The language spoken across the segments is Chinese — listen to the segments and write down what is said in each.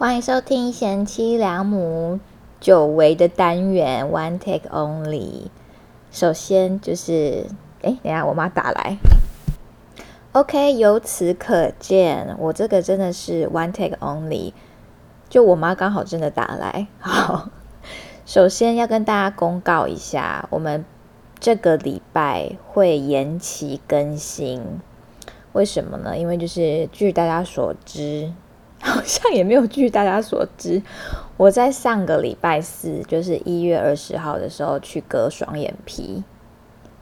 欢迎收听贤妻良母久违的单元 One Take Only。首先就是，哎，等下我妈打来。OK，由此可见，我这个真的是 One Take Only。就我妈刚好真的打来。好，首先要跟大家公告一下，我们这个礼拜会延期更新。为什么呢？因为就是据大家所知。好像也没有据大家所知，我在上个礼拜四，就是一月二十号的时候去割双眼皮，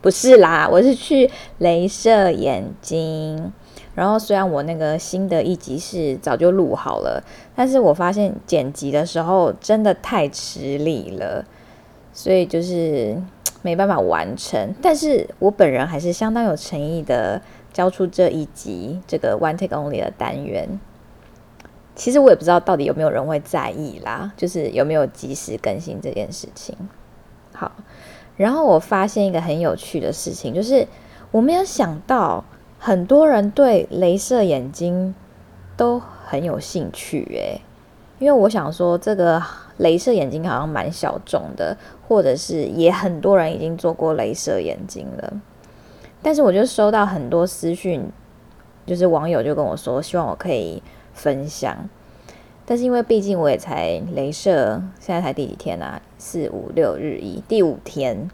不是啦，我是去镭射眼睛。然后虽然我那个新的一集是早就录好了，但是我发现剪辑的时候真的太吃力了，所以就是没办法完成。但是我本人还是相当有诚意的交出这一集这个 One Take Only 的单元。其实我也不知道到底有没有人会在意啦，就是有没有及时更新这件事情。好，然后我发现一个很有趣的事情，就是我没有想到很多人对镭射眼睛都很有兴趣诶，因为我想说这个镭射眼睛好像蛮小众的，或者是也很多人已经做过镭射眼睛了，但是我就收到很多私讯，就是网友就跟我说，希望我可以。分享，但是因为毕竟我也才镭射，现在才第几天啊？四五六日一第五天，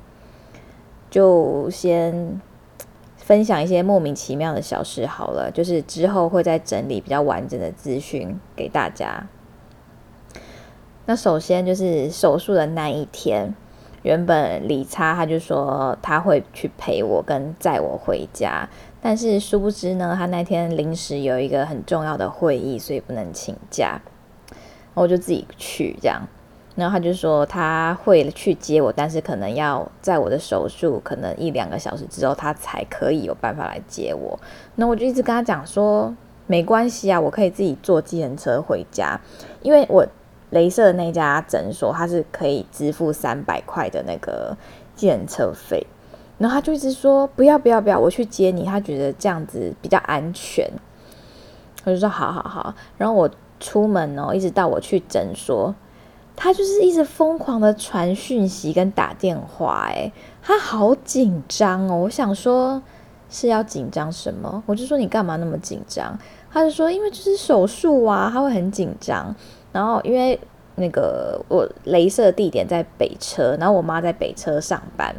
就先分享一些莫名其妙的小事好了。就是之后会再整理比较完整的资讯给大家。那首先就是手术的那一天，原本李差他就说他会去陪我跟载我回家。但是殊不知呢，他那天临时有一个很重要的会议，所以不能请假，我就自己去这样。然后他就说他会去接我，但是可能要在我的手术可能一两个小时之后，他才可以有办法来接我。那我就一直跟他讲说，没关系啊，我可以自己坐计程车回家，因为我镭射的那家诊所，它是可以支付三百块的那个计程车费。然后他就一直说不要不要不要，我去接你。他觉得这样子比较安全。我就说好好好。然后我出门哦，一直到我去诊所，他就是一直疯狂的传讯息跟打电话。哎，他好紧张哦。我想说是要紧张什么？我就说你干嘛那么紧张？他就说因为就是手术啊，他会很紧张。然后因为那个我镭射地点在北车，然后我妈在北车上班。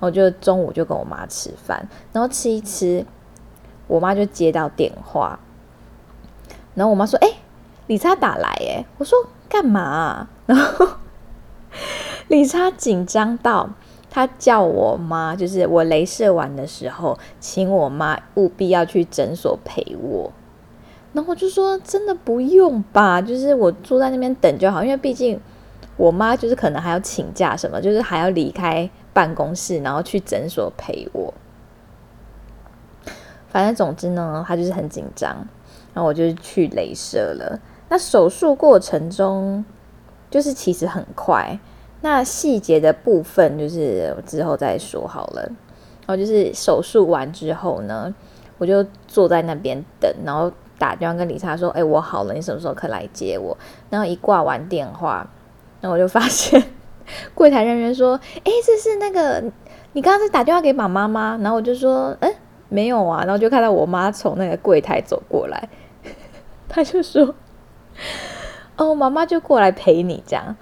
我就中午就跟我妈吃饭，然后吃一吃，我妈就接到电话，然后我妈说：“哎，李差打来，哎，我说干嘛？”然后李差紧张到他叫我妈，就是我镭射完的时候，请我妈务必要去诊所陪我。然后我就说：“真的不用吧，就是我坐在那边等就好，因为毕竟我妈就是可能还要请假什么，就是还要离开。”办公室，然后去诊所陪我。反正总之呢，他就是很紧张，然后我就去镭射了。那手术过程中，就是其实很快。那细节的部分，就是之后再说好了。然后就是手术完之后呢，我就坐在那边等，然后打电话跟李查说：“哎，我好了，你什么时候可以来接我？”然后一挂完电话，那我就发现。柜台人员说：“哎，这是那个你刚刚是打电话给妈妈吗？”然后我就说：“哎，没有啊。”然后就看到我妈从那个柜台走过来，她就说：“哦，妈妈就过来陪你这样。”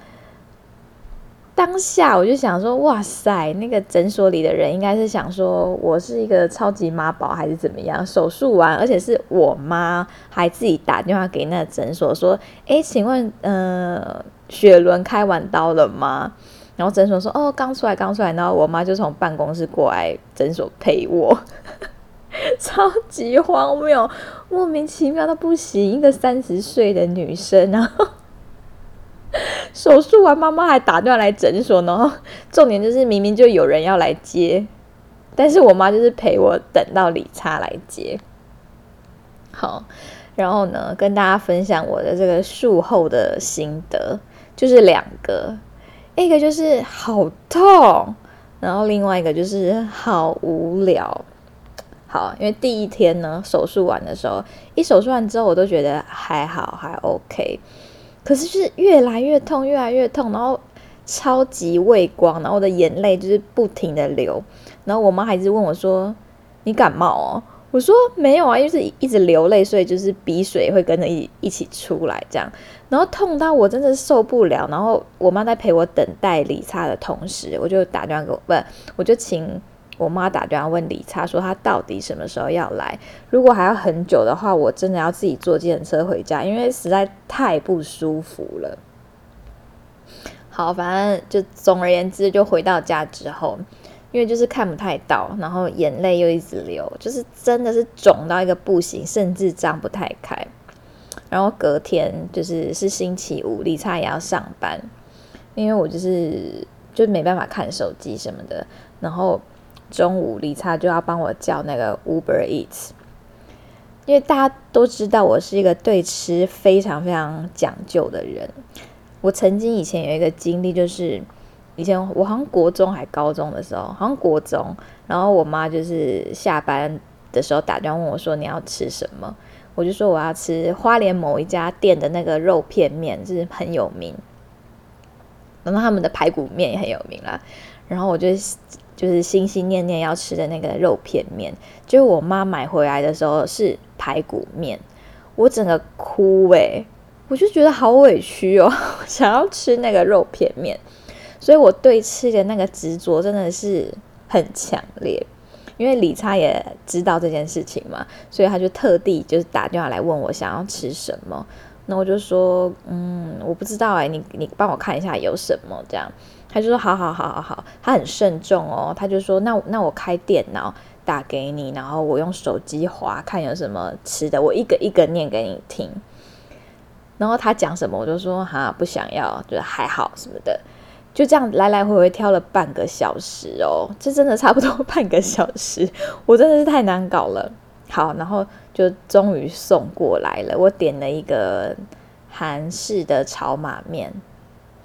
当下我就想说：“哇塞，那个诊所里的人应该是想说我是一个超级妈宝还是怎么样？手术完，而且是我妈还自己打电话给那个诊所说：‘哎，请问，呃。’”雪伦开完刀了吗？然后诊所说：“哦，刚出来，刚出来。”然后我妈就从办公室过来诊所陪我，超级荒谬，莫名其妙的不行。一个三十岁的女生，然后手术完，妈妈还打断来诊所。然后 重点就是明明就有人要来接，但是我妈就是陪我等到理查来接。好，然后呢，跟大家分享我的这个术后的心得。就是两个，一个就是好痛，然后另外一个就是好无聊。好，因为第一天呢，手术完的时候，一手术完之后，我都觉得还好，还 OK。可是就是越来越痛，越来越痛，然后超级畏光，然后我的眼泪就是不停的流，然后我妈还是问我说：“你感冒哦？”我说：“没有啊，因为是一直流泪，所以就是鼻水会跟着一一起出来这样。”然后痛到我真的受不了，然后我妈在陪我等待理查的同时，我就打电话给我，不，我就请我妈打电话问理查说他到底什么时候要来。如果还要很久的话，我真的要自己坐计程车回家，因为实在太不舒服了。好，反正就总而言之，就回到家之后，因为就是看不太到，然后眼泪又一直流，就是真的是肿到一个不行，甚至张不太开。然后隔天就是是星期五，理查也要上班，因为我就是就没办法看手机什么的。然后中午理查就要帮我叫那个 Uber Eats，因为大家都知道我是一个对吃非常非常讲究的人。我曾经以前有一个经历，就是以前我好像国中还高中的时候，好像国中，然后我妈就是下班的时候打电话问我说你要吃什么。我就说我要吃花莲某一家店的那个肉片面，就是很有名。然后他们的排骨面也很有名啦。然后我就就是心心念念要吃的那个肉片面，就我妈买回来的时候是排骨面，我整个哭诶，我就觉得好委屈哦，想要吃那个肉片面，所以我对吃的那个执着真的是很强烈。因为理查也知道这件事情嘛，所以他就特地就是打电话来问我想要吃什么。那我就说，嗯，我不知道哎，你你帮我看一下有什么这样。他就说，好好好好好，他很慎重哦。他就说，那那我开电脑打给你，然后我用手机划看有什么吃的，我一个一个念给你听。然后他讲什么，我就说哈不想要，觉得还好什么的。就这样来来回回挑了半个小时哦，这真的差不多半个小时，我真的是太难搞了。好，然后就终于送过来了。我点了一个韩式的炒马面，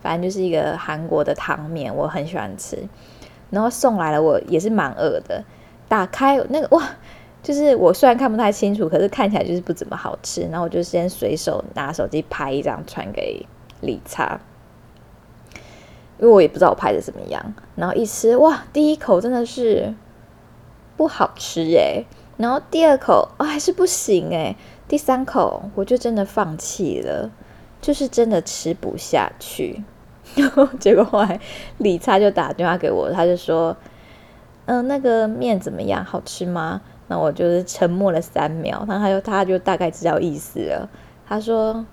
反正就是一个韩国的汤面，我很喜欢吃。然后送来了，我也是蛮饿的。打开那个哇，就是我虽然看不太清楚，可是看起来就是不怎么好吃。然后我就先随手拿手机拍一张传给李查。因为我也不知道我拍的怎么样，然后一吃哇，第一口真的是不好吃诶。然后第二口哦还是不行诶。第三口我就真的放弃了，就是真的吃不下去。结果后来李差就打电话给我，他就说：“嗯，那个面怎么样？好吃吗？”那我就是沉默了三秒，然后他就他就大概知道意思了。他说：“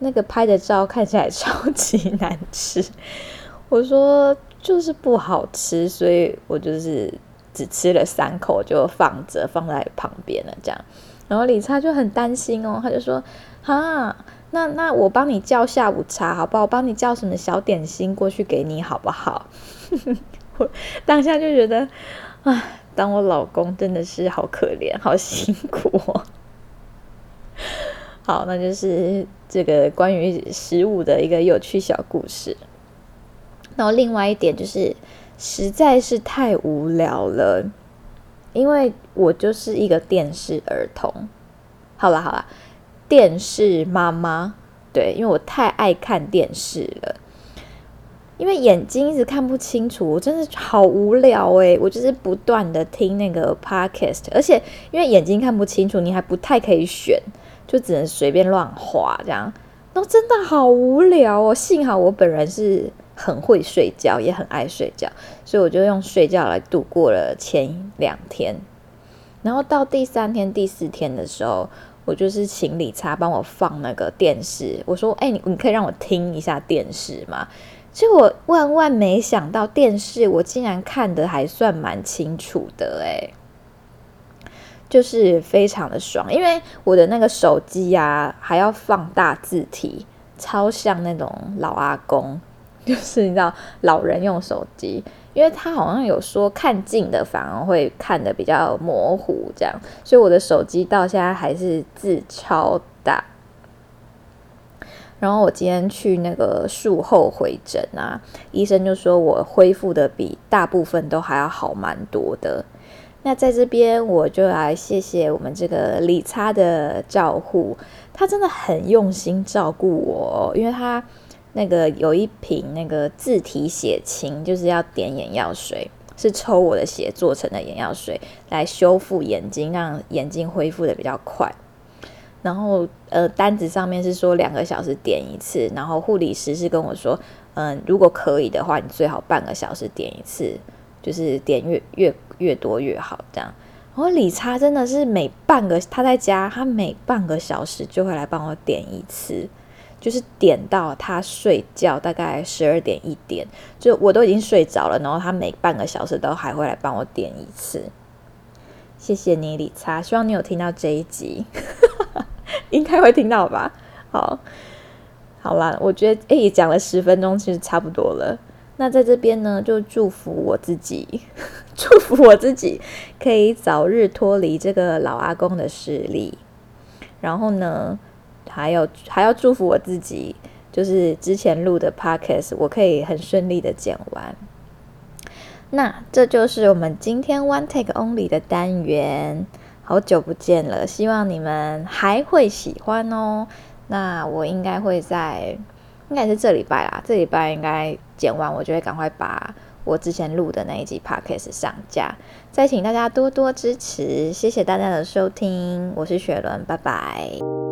那个拍的照看起来超级难吃。”我说就是不好吃，所以我就是只吃了三口就放着放在旁边了，这样。然后李差就很担心哦，他就说：“哈，那那我帮你叫下午茶好不好？我帮你叫什么小点心过去给你好不好？” 我当下就觉得，啊，当我老公真的是好可怜，好辛苦。好，那就是这个关于食物的一个有趣小故事。然后另外一点就是，实在是太无聊了，因为我就是一个电视儿童。好了好了，电视妈妈，对，因为我太爱看电视了，因为眼睛一直看不清楚，我真的好无聊诶，我就是不断的听那个 podcast，而且因为眼睛看不清楚，你还不太可以选，就只能随便乱画这样，那真的好无聊哦。幸好我本人是。很会睡觉，也很爱睡觉，所以我就用睡觉来度过了前两天。然后到第三天、第四天的时候，我就是请理查帮我放那个电视。我说：“哎，你你可以让我听一下电视吗？”结果万万没想到，电视我竟然看的还算蛮清楚的，哎，就是非常的爽。因为我的那个手机呀，还要放大字体，超像那种老阿公。就是你知道老人用手机，因为他好像有说看近的反而会看的比较模糊，这样，所以我的手机到现在还是字超大。然后我今天去那个术后回诊啊，医生就说我恢复的比大部分都还要好蛮多的。那在这边我就来谢谢我们这个理查的照护，他真的很用心照顾我，因为他那个有一瓶那个自体血清，就是要点眼药水，是抽我的血做成的眼药水，来修复眼睛，让眼睛恢复的比较快。然后呃，单子上面是说两个小时点一次，然后护理师是跟我说，嗯，如果可以的话，你最好半个小时点一次，就是点越越越多越好这样。然后理查真的是每半个他在家，他每半个小时就会来帮我点一次，就是点到他睡觉大概十二点一点，就我都已经睡着了，然后他每半个小时都还会来帮我点一次。谢谢你，理查，希望你有听到这一集。应该会听到吧？好，好啦，我觉得诶，讲了十分钟，其实差不多了。那在这边呢，就祝福我自己，祝福我自己可以早日脱离这个老阿公的势力。然后呢，还有还要祝福我自己，就是之前录的 podcast，我可以很顺利的剪完。那这就是我们今天 one take only 的单元。好久不见了，希望你们还会喜欢哦。那我应该会在，应该是这礼拜啦。这礼拜应该剪完，我就会赶快把我之前录的那一集 podcast 上架。再请大家多多支持，谢谢大家的收听，我是雪伦，拜拜。